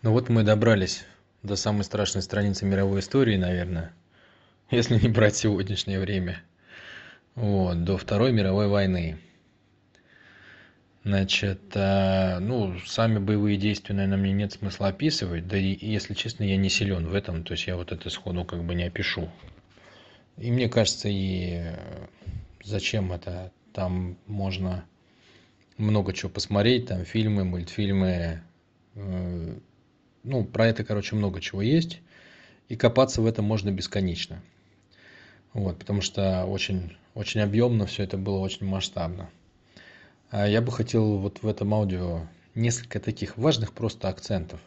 Ну вот мы добрались до самой страшной страницы мировой истории, наверное, если не брать сегодняшнее время. Вот, до Второй мировой войны. Значит, а, ну, сами боевые действия, наверное, мне нет смысла описывать. Да и, если честно, я не силен в этом, то есть я вот это сходу как бы не опишу. И мне кажется, и зачем это? Там можно много чего посмотреть, там фильмы, мультфильмы, э, ну, про это, короче, много чего есть. И копаться в этом можно бесконечно. Вот, потому что очень, очень объемно все это было, очень масштабно. А я бы хотел вот в этом аудио несколько таких важных просто акцентов.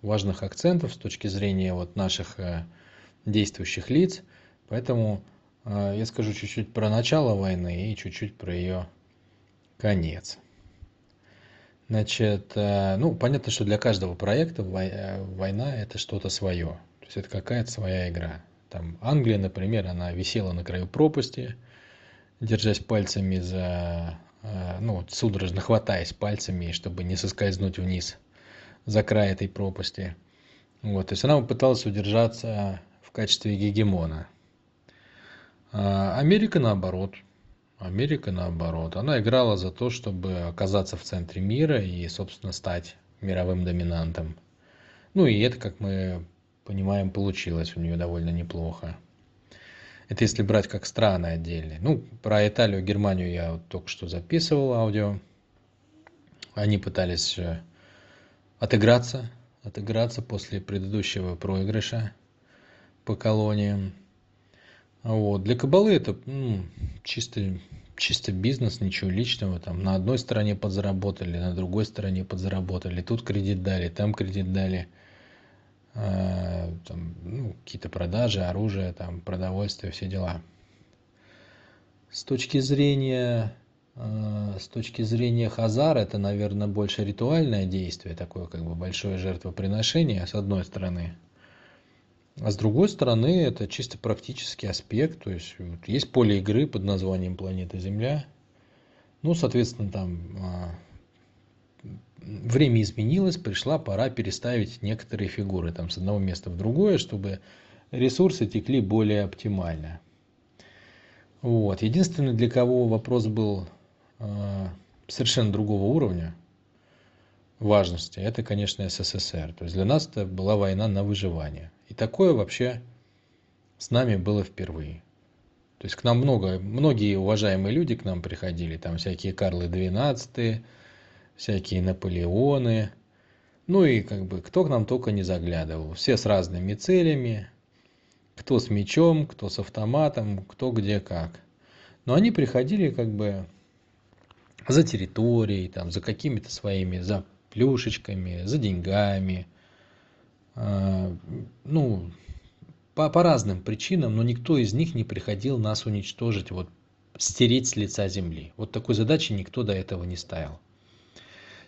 Важных акцентов с точки зрения вот наших э, действующих лиц. Поэтому э, я скажу чуть-чуть про начало войны и чуть-чуть про ее конец. Значит, э, ну, понятно, что для каждого проекта э, война – это что-то свое. То есть это какая-то своя игра. Там Англия, например, она висела на краю пропасти, держась пальцами за, э, ну, судорожно хватаясь пальцами, чтобы не соскользнуть вниз за край этой пропасти. Вот, то есть она пыталась удержаться в качестве гегемона. А Америка наоборот – Америка наоборот. Она играла за то, чтобы оказаться в центре мира и, собственно, стать мировым доминантом. Ну и это, как мы понимаем, получилось у нее довольно неплохо. Это если брать как страны отдельные. Ну, про Италию, Германию я вот только что записывал аудио. Они пытались э, отыграться, отыграться после предыдущего проигрыша по колониям. Вот. Для кабалы это ну, чисто, чисто бизнес, ничего личного. Там на одной стороне подзаработали, на другой стороне подзаработали. Тут кредит дали, там кредит дали. А, там, ну, какие-то продажи, оружие, там, продовольствие, все дела. С точки зрения а, с точки зрения Хазар, это, наверное, больше ритуальное действие, такое как бы большое жертвоприношение, с одной стороны. А с другой стороны, это чисто практический аспект. То есть вот, есть поле игры под названием планета Земля. Ну, соответственно, там а, время изменилось, пришла пора переставить некоторые фигуры там, с одного места в другое, чтобы ресурсы текли более оптимально. Вот. Единственное, для кого вопрос был э, совершенно другого уровня важности, это, конечно, СССР. То есть для нас это была война на выживание. И такое вообще с нами было впервые. То есть к нам много, многие уважаемые люди к нам приходили, там всякие Карлы XII, всякие Наполеоны, ну и как бы кто к нам только не заглядывал. Все с разными целями, кто с мечом, кто с автоматом, кто где как. Но они приходили как бы за территорией, там, за какими-то своими, за плюшечками, за деньгами, ну, по, по разным причинам, но никто из них не приходил нас уничтожить, вот стереть с лица земли. Вот такой задачи никто до этого не ставил.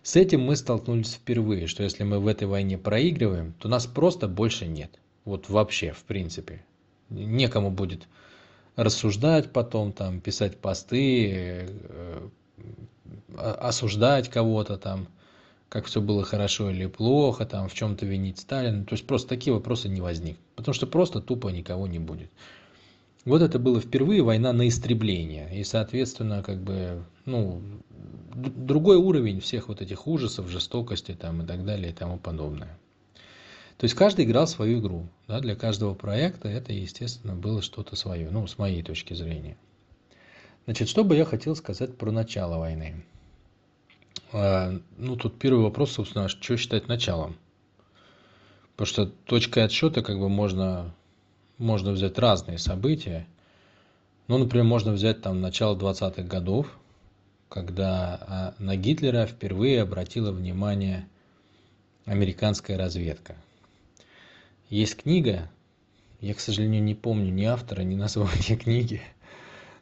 С этим мы столкнулись впервые, что если мы в этой войне проигрываем, то нас просто больше нет. Вот вообще, в принципе. Некому будет рассуждать потом, там, писать посты, э, осуждать кого-то там как все было хорошо или плохо, там в чем-то винить Сталина. То есть просто такие вопросы не возникнут. Потому что просто тупо никого не будет. Вот это было впервые война на истребление. И, соответственно, как бы, ну, другой уровень всех вот этих ужасов, жестокости там и так далее и тому подобное. То есть каждый играл свою игру. Да? Для каждого проекта это, естественно, было что-то свое. Ну, с моей точки зрения. Значит, что бы я хотел сказать про начало войны. А, ну, тут первый вопрос, собственно, что считать началом? Потому что точкой отсчета как бы можно, можно взять разные события. Ну, например, можно взять там начало 20-х годов, когда а, на Гитлера впервые обратила внимание американская разведка. Есть книга, я, к сожалению, не помню ни автора, ни названия книги –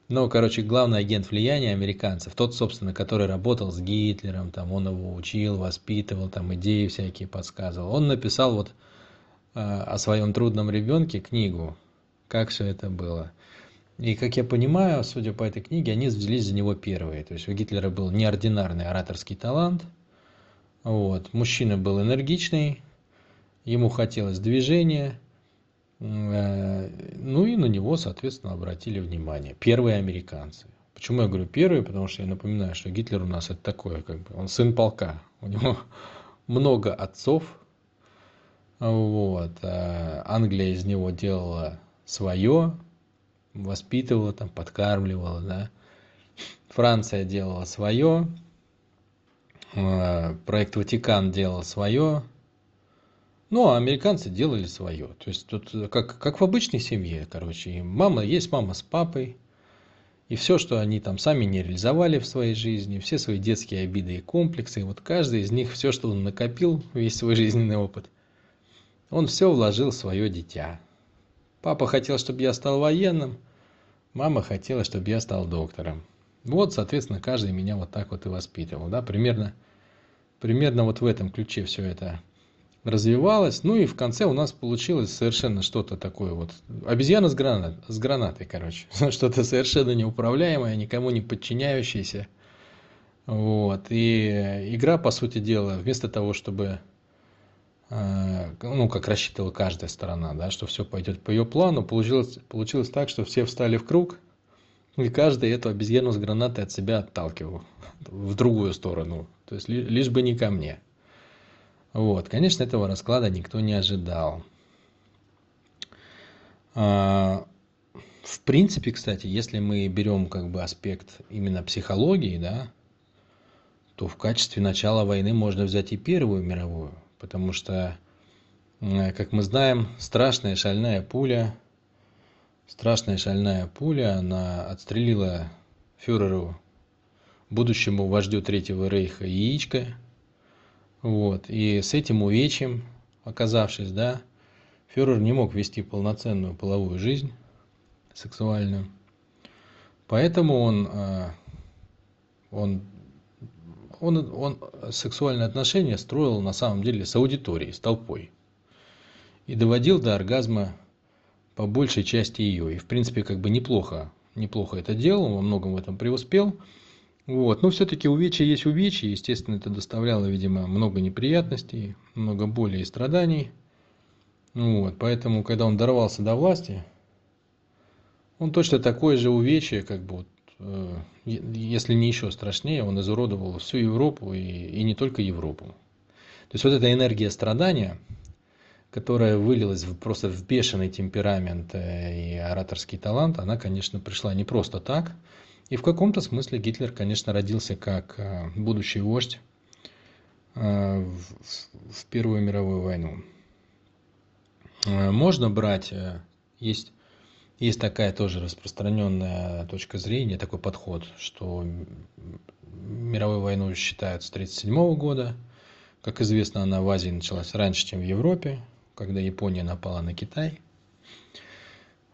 ну, короче, главный агент влияния американцев, тот, собственно, который работал с Гитлером, там, он его учил, воспитывал, там, идеи всякие подсказывал. Он написал вот э, о своем трудном ребенке книгу, как все это было. И, как я понимаю, судя по этой книге, они взялись за него первые. То есть у Гитлера был неординарный ораторский талант. Вот. Мужчина был энергичный, ему хотелось движения, ну и на него, соответственно, обратили внимание. Первые американцы. Почему я говорю первые? Потому что я напоминаю, что Гитлер у нас это такое, как бы, он сын полка. У него много отцов. Вот. А Англия из него делала свое, воспитывала, там, подкармливала, да. Франция делала свое, а, проект Ватикан делал свое, ну, а американцы делали свое. То есть тут как, как в обычной семье, короче. Мама, есть мама с папой, и все, что они там сами не реализовали в своей жизни, все свои детские обиды и комплексы, и вот каждый из них, все, что он накопил, весь свой жизненный опыт, он все вложил в свое дитя. Папа хотел, чтобы я стал военным, мама хотела, чтобы я стал доктором. Вот, соответственно, каждый меня вот так вот и воспитывал, да, примерно, примерно вот в этом ключе все это развивалось. Ну и в конце у нас получилось совершенно что-то такое вот. Обезьяна с, гранат, с гранатой, короче. Что-то совершенно неуправляемое, никому не подчиняющееся. Вот. И игра, по сути дела, вместо того, чтобы э, ну, как рассчитывала каждая сторона, да, что все пойдет по ее плану, получилось, получилось так, что все встали в круг, и каждый эту обезьяну с гранатой от себя отталкивал в другую сторону. То есть лишь бы не ко мне. Вот, конечно, этого расклада никто не ожидал. А, в принципе, кстати, если мы берем как бы аспект именно психологии, да, то в качестве начала войны можно взять и Первую мировую, потому что, как мы знаем, страшная шальная пуля – страшная шальная пуля, она отстрелила фюреру, будущему вождю Третьего Рейха, яичко. Вот. И с этим увечьем, оказавшись, да, фюрер не мог вести полноценную половую жизнь сексуальную. Поэтому он, а, он, он, он сексуальные отношения строил на самом деле с аудиторией, с толпой. И доводил до оргазма по большей части ее. И, в принципе, как бы неплохо, неплохо это делал, во многом в этом преуспел. Вот. Но все-таки увечья есть увечья, естественно, это доставляло, видимо, много неприятностей, много боли и страданий. Вот. Поэтому, когда он дорвался до власти, он точно такое же увечье, как бы, вот, э, если не еще страшнее, он изуродовал всю Европу и, и не только Европу. То есть вот эта энергия страдания – которая вылилась в, просто в бешеный темперамент э, и ораторский талант, она, конечно, пришла не просто так. И в каком-то смысле Гитлер, конечно, родился как э, будущий вождь э, в Первую мировую войну. Можно брать, есть, есть такая тоже распространенная точка зрения, такой подход, что мировую войну считают с 1937 года. Как известно, она в Азии началась раньше, чем в Европе, когда Япония напала на Китай.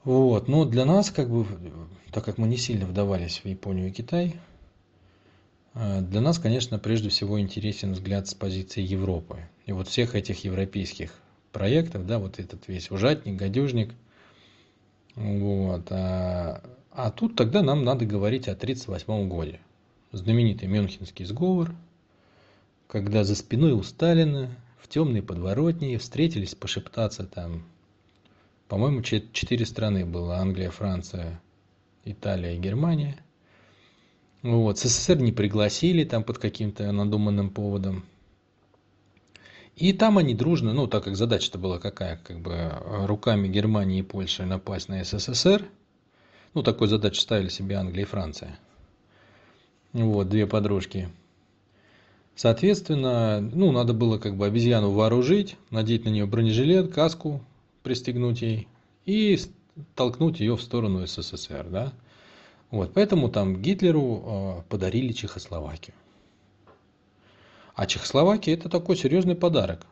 Вот. Но для нас, как бы, так как мы не сильно вдавались в Японию и Китай, э, для нас, конечно, прежде всего интересен взгляд с позиции Европы. И вот всех этих европейских проектов, да, вот этот весь ужатник, гадюжник. Вот. А, а тут тогда нам надо говорить о 1938 годе. Знаменитый Мюнхенский сговор, когда за спиной у Сталина в темной подворотне встретились пошептаться там. По-моему, четыре страны было. Англия, Франция, Италия и Германия. Вот. СССР не пригласили там под каким-то надуманным поводом. И там они дружно, ну, так как задача-то была какая, как бы руками Германии и Польши напасть на СССР. Ну, такую задачу ставили себе Англия и Франция. Вот, две подружки. Соответственно, ну, надо было как бы обезьяну вооружить, надеть на нее бронежилет, каску, пристегнуть ей и толкнуть ее в сторону СССР, да. Вот, поэтому там Гитлеру э, подарили Чехословакию. А Чехословакия это такой серьезный подарок.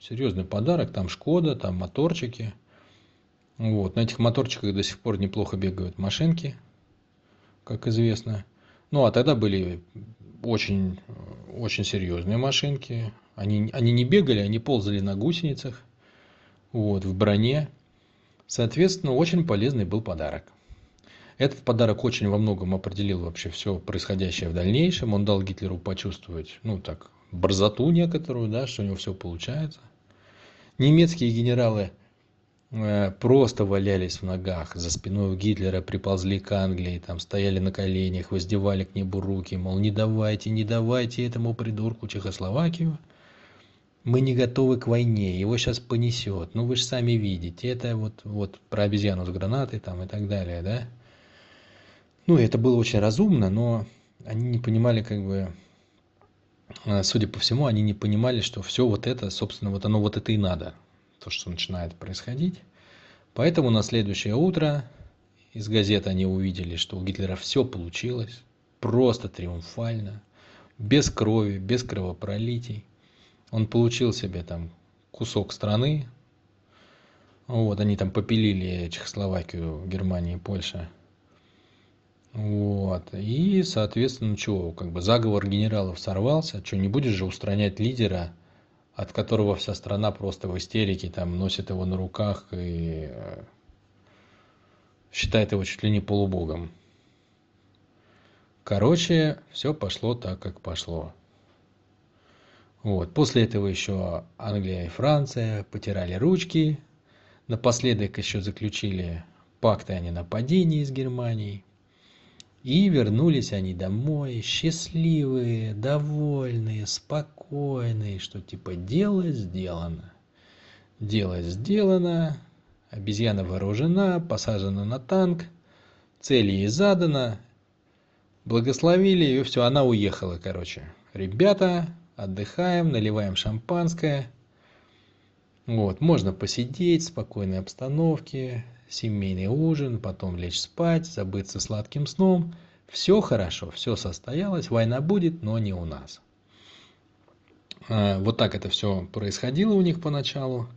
Серьезный подарок, там Шкода, там моторчики. Вот, на этих моторчиках до сих пор неплохо бегают машинки, как известно. Ну, а тогда были очень, очень серьезные машинки. Они, они не бегали, они ползали на гусеницах, вот, в броне. Соответственно, очень полезный был подарок. Этот подарок очень во многом определил вообще все происходящее в дальнейшем. Он дал Гитлеру почувствовать, ну так, борзоту некоторую, да, что у него все получается. немецкие генералы э, просто валялись в ногах за спиной у гитлера приползли к англии там стояли на коленях воздевали к небу руки мол не давайте не давайте этому придурку чехословакию мы не готовы к войне его сейчас понесет ну вы же сами видите это вот вот про обезьяну с гранатой там и так далее да? Ну это было очень разумно но они не понимали как бы э, судя по всему они не понимали что все вот это собственно вот оно вот это и надо то что начинает происходить. Поэтому на следующее утро из газет они увидели что у гитлера все получилось просто триумфально без крови без кровопролитий он получил себе там кусок страны. Вот они там попилили чехословакию германия польша вот и соответственно чего как бы заговор генералов сорвался. Что не будешь же устранять лидера от которого вся страна просто в истерике там носит его на руках и э, считает его чуть ли не полубогом. Короче все пошло так как пошло вот. После этого еще Англия и Франция потирали ручки. Напоследок еще заключили пакты о ненападении с Германией. И вернулись они домой счастливые, довольные, спокойные, что типа дело сделано. Дело сделано, обезьяна вооружена, посажена на танк, цель ей задана, благословили, и все, она уехала, короче. Ребята, отдыхаем, наливаем шампанское. Вот, можно посидеть в спокойной обстановке, семейный ужин, потом лечь спать, забыться сладким сном. Все хорошо, все состоялось, война будет, но не у нас. А, вот так это все происходило у них поначалу.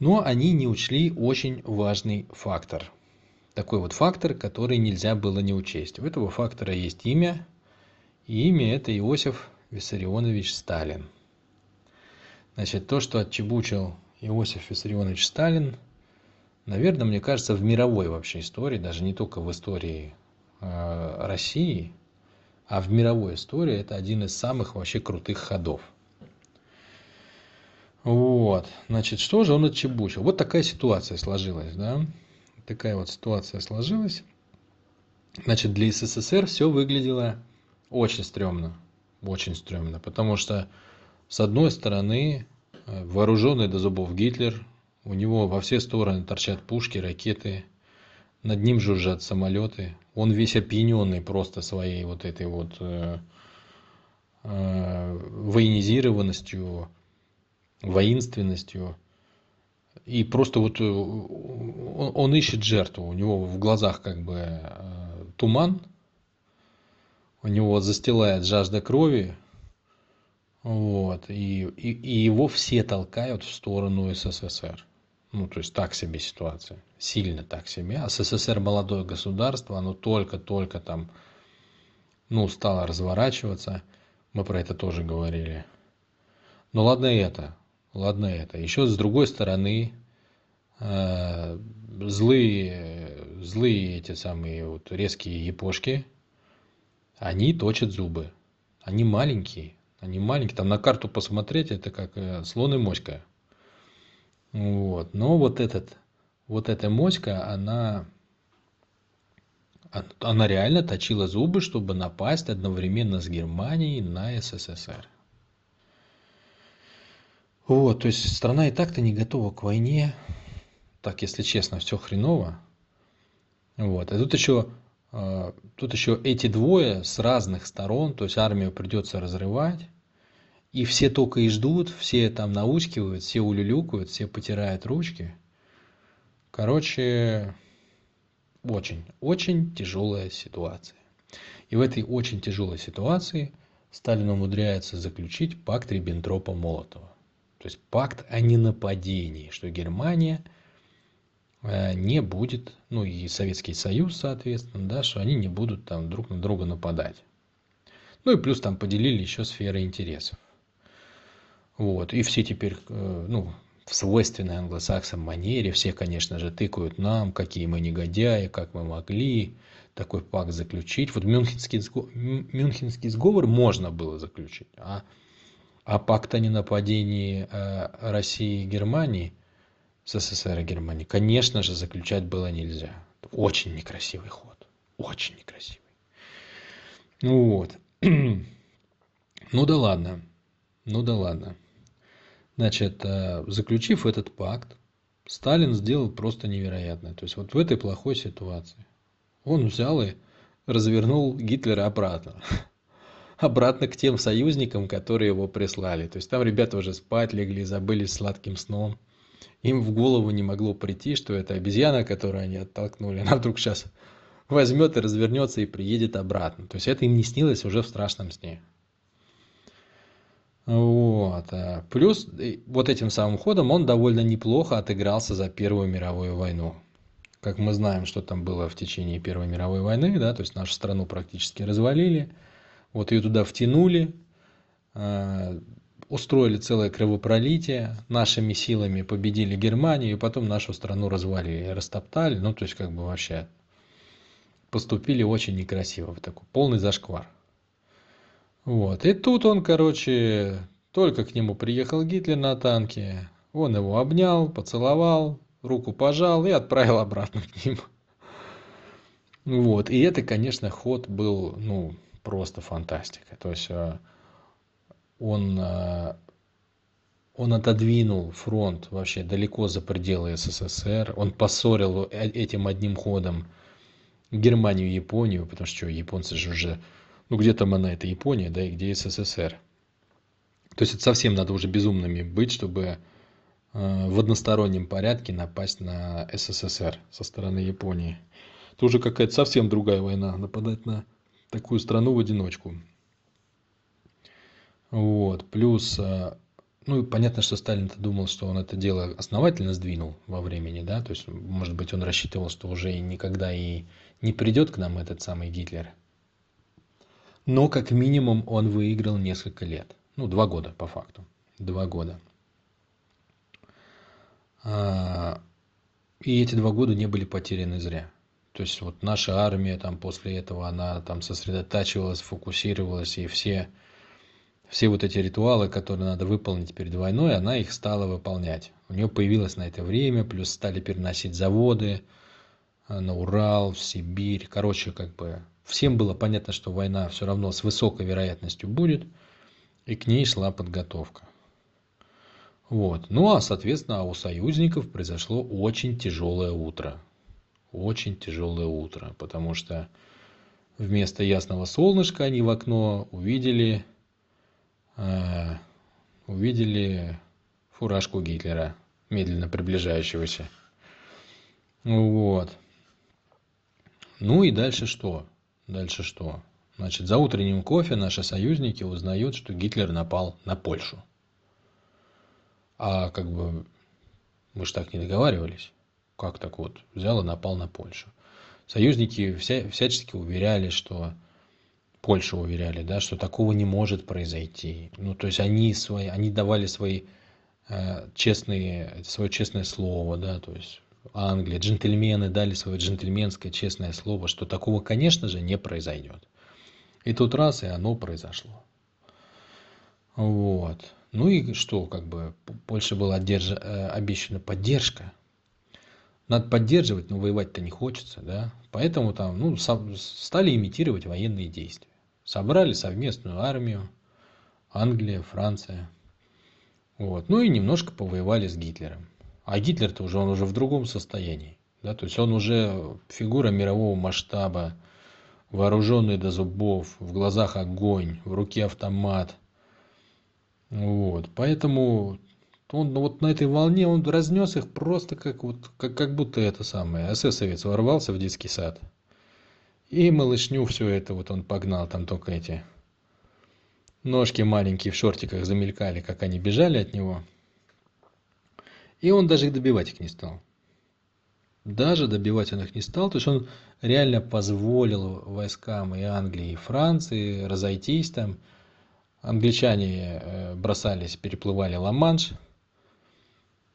Но они не учли очень важный фактор. Такой вот фактор, который нельзя было не учесть. У этого фактора есть имя. И имя это Иосиф Виссарионович Сталин. Значит, то, что отчебучил Иосиф Виссарионович Сталин, наверное, мне кажется, в мировой вообще истории, даже не только в истории э, России, а в мировой истории это один из самых вообще крутых ходов. Вот, значит, что же он отчебучил? Вот такая ситуация сложилась, да? Такая вот ситуация сложилась. Значит, для СССР все выглядело очень стрёмно очень стрёмно, потому что, с одной стороны, э, вооруженный до зубов Гитлер, у него во все стороны торчат пушки, ракеты, над ним жужжат самолеты, он весь опьяненный просто своей вот этой вот э, э, военизированностью, воинственностью. И просто вот э, он, он ищет жертву, у него в глазах как бы э, туман, у него застилает жажда крови, вот, и, и, и его все толкают в сторону СССР. Ну, то есть так себе ситуация, сильно так себе. А СССР молодое государство, оно только-только там, ну, стало разворачиваться. Мы про это тоже говорили. Но ладно это, ладно это. Еще с другой стороны, э, злые, злые эти самые вот резкие япошки, они точат зубы. Они маленькие. Они маленькие. Там на карту посмотреть, это как э, слон и моська. Вот. Но вот этот, вот эта моська, она, она реально точила зубы, чтобы напасть одновременно с Германией на СССР. Вот, то есть страна и так-то не готова к войне. Так, если честно, все хреново. Вот. А тут еще тут еще эти двое с разных сторон, то есть армию придется разрывать, и все только и ждут, все там наускивают, все улюлюкают, все потирают ручки. Короче, очень, очень тяжелая ситуация. И в этой очень тяжелой ситуации Сталин умудряется заключить пакт Риббентропа-Молотова. То есть пакт о ненападении, что Германия – не будет, ну и Советский Союз, соответственно, да, что они не будут там друг на друга нападать. Ну и плюс там поделили еще сферы интересов. Вот, и все теперь, э, ну, в свойственной англосаксам манере, все, конечно же, тыкают нам, какие мы негодяи, как мы могли такой пакт заключить. Вот Мюнхенский, Мюнхенский сговор можно было заключить, а А пакт о ненападении э, России и Германии, СССР и Германии, конечно же, заключать было нельзя. Очень некрасивый ход. Очень некрасивый. Ну вот. Ну да ладно. Ну да ладно. Значит, э, заключив этот пакт, Сталин сделал просто невероятное. То есть вот в этой плохой ситуации он взял и развернул Гитлера обратно. Обратно к тем союзникам, которые его прислали. То есть там ребята уже спать легли, забыли сладким сном. Им в голову не могло прийти, что это обезьяна, которую они оттолкнули, она вдруг сейчас возьмет и развернется и приедет обратно. То есть это им не снилось уже в страшном сне. Вот. Э, плюс вот этим самым ходом он довольно неплохо отыгрался за Первую мировую войну. Как мы знаем, что там было в течение Первой мировой войны, да, то есть нашу страну практически развалили, вот ее туда втянули, э, устроили целое кровопролитие, нашими силами победили Германию, и потом нашу страну развалили, растоптали, ну, то есть как бы вообще поступили очень некрасиво, в такой полный зашквар. Вот. И тут он, короче, только к нему приехал Гитлер на танке, он его обнял, поцеловал, руку пожал и отправил обратно к ним. Вот. И это, конечно, ход был, ну, просто фантастика. То есть э, он, э, он отодвинул фронт вообще далеко за пределы СССР. Он поссорил э, этим одним ходом Германию и Японию, потому что японцы же уже ну где там она, это Япония, да, и где СССР. То есть это совсем надо уже безумными быть, чтобы э, в одностороннем порядке напасть на СССР со стороны Японии. Это уже какая-то совсем другая война, нападать на такую страну в одиночку. Вот, плюс, э, ну, понятно, что Сталин-то думал, что он это дело основательно сдвинул во времени, да, то есть, может быть, он рассчитывал, что уже никогда и не придет к нам этот самый Гитлер – но как минимум он выиграл несколько лет. Ну, два года по факту. Два года. А, и эти два года не были потеряны зря. То есть вот наша армия там после этого, она там сосредотачивалась, фокусировалась, и все, все вот эти ритуалы, которые надо выполнить перед войной, она их стала выполнять. У нее появилось на это время, плюс стали переносить заводы а, на Урал, в Сибирь. Короче, как бы Всем было понятно, что война все равно с высокой вероятностью будет, и к ней шла подготовка. Вот. Ну а, соответственно, у союзников произошло очень тяжелое утро. Очень тяжелое утро, потому что вместо ясного солнышка они в окно увидели, э, увидели фуражку Гитлера, медленно приближающегося. Вот. Ну и дальше что? Дальше что? Значит, за утренним кофе наши союзники узнают, что Гитлер напал на Польшу. А как бы мы же так не договаривались. Как так вот? Взял и напал на Польшу. Союзники вся, всячески уверяли, что Польша уверяли, да, что такого не может произойти. Ну, то есть они свои, они давали свои э, честные, свое честное слово, да, то есть Англия, джентльмены дали свое джентльменское честное слово, что такого, конечно же, не произойдет. И тут раз, и оно произошло. Вот. Ну и что, как бы, Польше была одерж... Э, обещана поддержка. Надо поддерживать, но воевать-то не хочется, да. Поэтому там, ну, стали имитировать военные действия. Собрали совместную армию, Англия, Франция. Вот. Ну и немножко повоевали с Гитлером. А Гитлер-то уже, он уже в другом состоянии. Да? То есть он уже фигура мирового масштаба, вооруженный до зубов, в глазах огонь, в руке автомат. Вот. Поэтому он вот на этой волне он разнес их просто как вот как, как будто это самое эсэсовец ворвался в детский сад и малышню все это вот он погнал там только эти ножки маленькие в шортиках замелькали как они бежали от него и он даже их добивать их не стал. Даже добивать он их не стал, то есть он реально позволил войскам и Англии, и Франции разойтись там. Англичане э, бросались, переплывали Ла-Манш.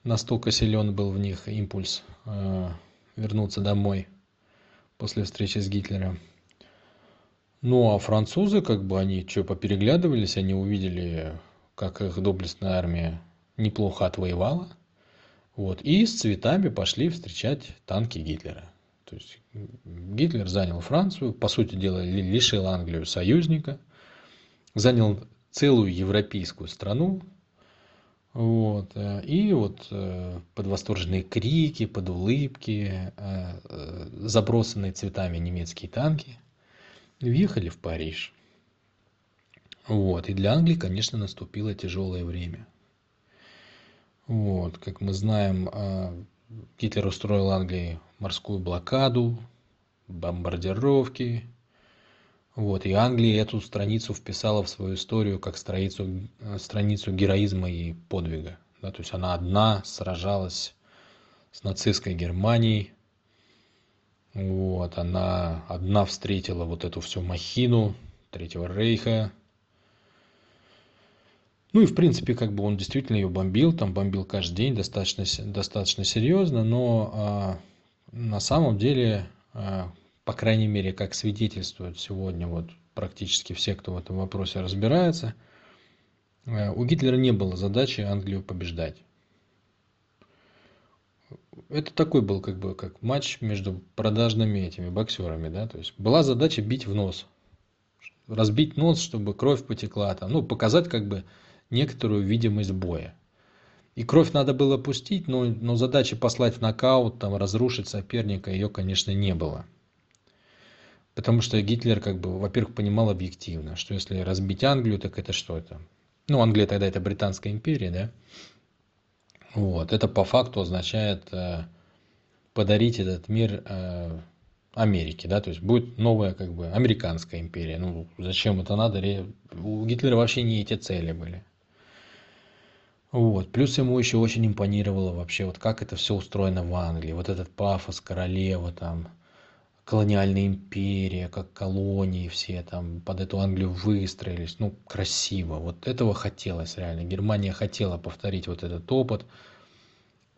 Настолько силен был в них импульс э, вернуться домой после встречи с Гитлером. Ну а французы, как бы они что, попереглядывались, они увидели как их доблестная армия неплохо отвоевала. Вот, и с цветами пошли встречать танки Гитлера. То есть Гитлер занял Францию, по сути дела лишил Англию союзника, занял целую европейскую страну, вот. Э, и вот э, под восторженные крики, под улыбки, э, забросанные цветами немецкие танки въехали в Париж. Вот. И для Англии, конечно, наступило тяжелое время. Вот. Как мы знаем, Гитлер устроил Англии морскую блокаду, бомбардировки. Вот, и Англия эту страницу вписала в свою историю как страницу, страницу героизма и подвига. Да, то есть она одна сражалась с нацистской Германией. Вот, она одна встретила вот эту всю махину Третьего Рейха. Ну и в принципе, как бы он действительно ее бомбил, там бомбил каждый день достаточно, достаточно серьезно, но а, на самом деле, а, по крайней мере, как свидетельствуют сегодня вот практически все, кто в этом вопросе разбирается, а, у Гитлера не было задачи Англию побеждать. Это такой был как бы как матч между продажными этими боксерами, да, то есть была задача бить в нос, разбить нос, чтобы кровь потекла, там, ну, показать как бы некоторую видимость боя. И кровь надо было пустить, но, но задачи послать в нокаут, там, разрушить соперника, ее, конечно, не было. Потому что Гитлер, как бы, во-первых, понимал объективно, что если разбить Англию, так это что это? Ну, Англия тогда это Британская империя, да? Вот, это по факту означает э, подарить этот мир э, Америке, да, то есть будет новая, как бы, американская империя. Ну, зачем это надо? У Гитлера вообще не эти цели были. Вот. Плюс ему еще очень импонировало вообще, вот как это все устроено в Англии. Вот этот пафос королева, там, колониальная империя, как колонии все там под эту Англию выстроились. Ну, красиво. Вот этого хотелось реально. Германия хотела повторить вот этот опыт.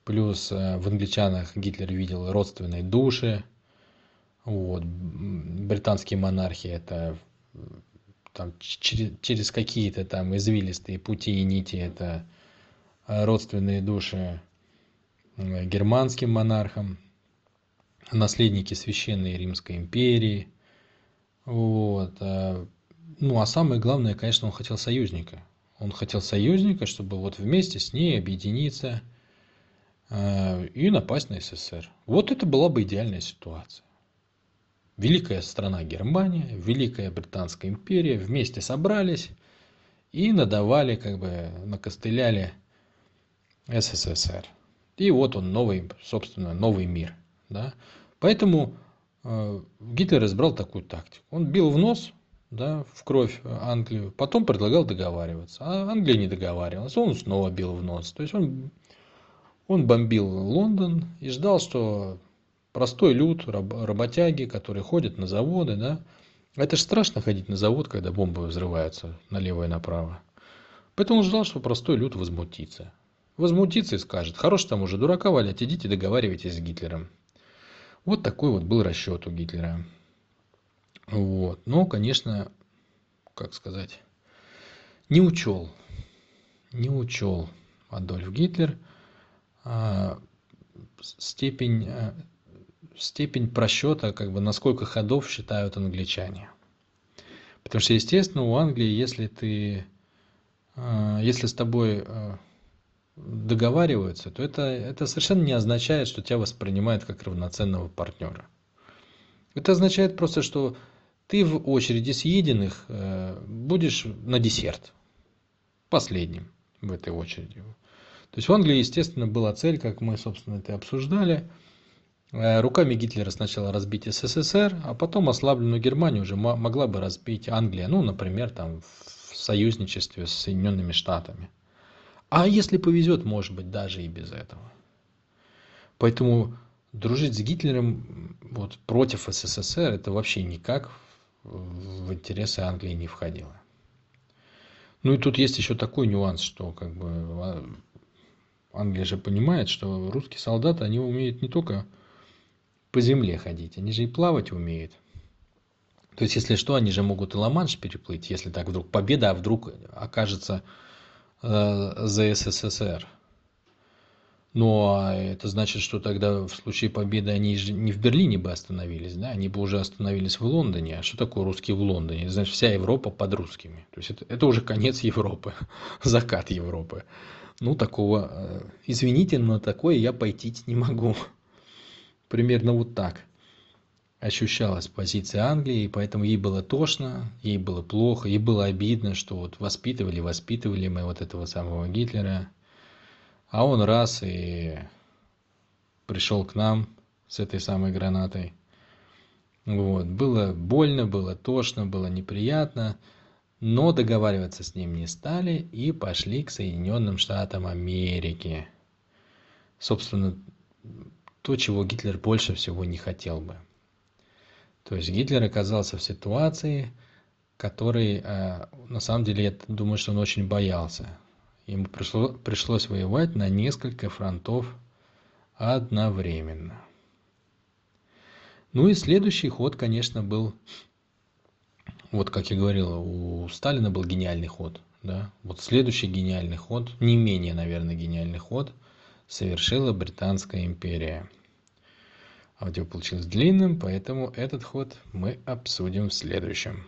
Плюс э, в англичанах Гитлер видел родственные души. Вот. Британские монархи это там, через, через какие-то там извилистые пути и нити это родственные души германским монархам, наследники Священной Римской империи. Вот. А, ну, а самое главное, конечно, он хотел союзника. Он хотел союзника, чтобы вот вместе с ней объединиться а, и напасть на СССР. Вот это была бы идеальная ситуация. Великая страна Германия, Великая Британская империя вместе собрались и надавали, как бы накостыляли СССР. И вот он новый, собственно, новый мир. Да? Поэтому э, Гитлер избрал такую тактику. Он бил в нос, да, в кровь Англию, потом предлагал договариваться. А Англия не договаривалась, он снова бил в нос. То есть он, он бомбил Лондон и ждал, что простой люд, работяги, которые ходят на заводы, да, это же страшно ходить на завод, когда бомбы взрываются налево и направо. Поэтому он ждал, что простой люд возмутится возмутится и скажет, хорош там уже дурака валять, идите договаривайтесь с Гитлером. Вот такой вот был расчет у Гитлера. Вот. Но, конечно, как сказать, не учел, не учел Адольф Гитлер а, степень, а, степень просчета, как бы на сколько ходов считают англичане. Потому что, естественно, у Англии, если ты, а, если с тобой а, договариваются, то это, это совершенно не означает, что тебя воспринимают как равноценного партнера. Это означает просто, что ты в очереди съеденных э, будешь на десерт, последним в этой очереди. То есть в Англии, естественно, была цель, как мы, собственно, это обсуждали, э, руками Гитлера сначала разбить СССР, а потом ослабленную Германию уже могла бы разбить Англия, ну, например, там в союзничестве с Соединенными Штатами. А если повезет, может быть, даже и без этого. Поэтому дружить с Гитлером вот, против СССР это вообще никак в интересы Англии не входило. Ну и тут есть еще такой нюанс, что как бы а, Англия же понимает, что русские солдаты, они умеют не только по земле ходить, они же и плавать умеют. То есть, если что, они же могут и Ла-Манш переплыть, если так вдруг победа, а вдруг окажется за СССР. Но это значит, что тогда в случае победы они же не в Берлине бы остановились, да, они бы уже остановились в Лондоне. А что такое русские в Лондоне? Значит, вся Европа под русскими. То есть это, это уже конец Европы, закат Европы. Ну, такого, э, извините, но такое я пойти не могу. Примерно вот так ощущалась позиция Англии, и поэтому ей было тошно, ей было плохо, ей было обидно, что вот воспитывали, воспитывали мы вот этого самого Гитлера, а он раз и пришел к нам с этой самой гранатой. Вот. Было больно, было тошно, было неприятно, но договариваться с ним не стали и пошли к Соединенным Штатам Америки. Собственно, то, чего Гитлер больше всего не хотел бы. То есть Гитлер оказался в ситуации, которой, э, на самом деле, я думаю, что он очень боялся. Ему пришло, пришлось воевать на несколько фронтов одновременно. Ну и следующий ход, конечно, был, вот как я говорил, у Сталина был гениальный ход. Да? Вот следующий гениальный ход, не менее, наверное, гениальный ход, совершила Британская империя. Аудио получилось длинным, поэтому этот ход мы обсудим в следующем.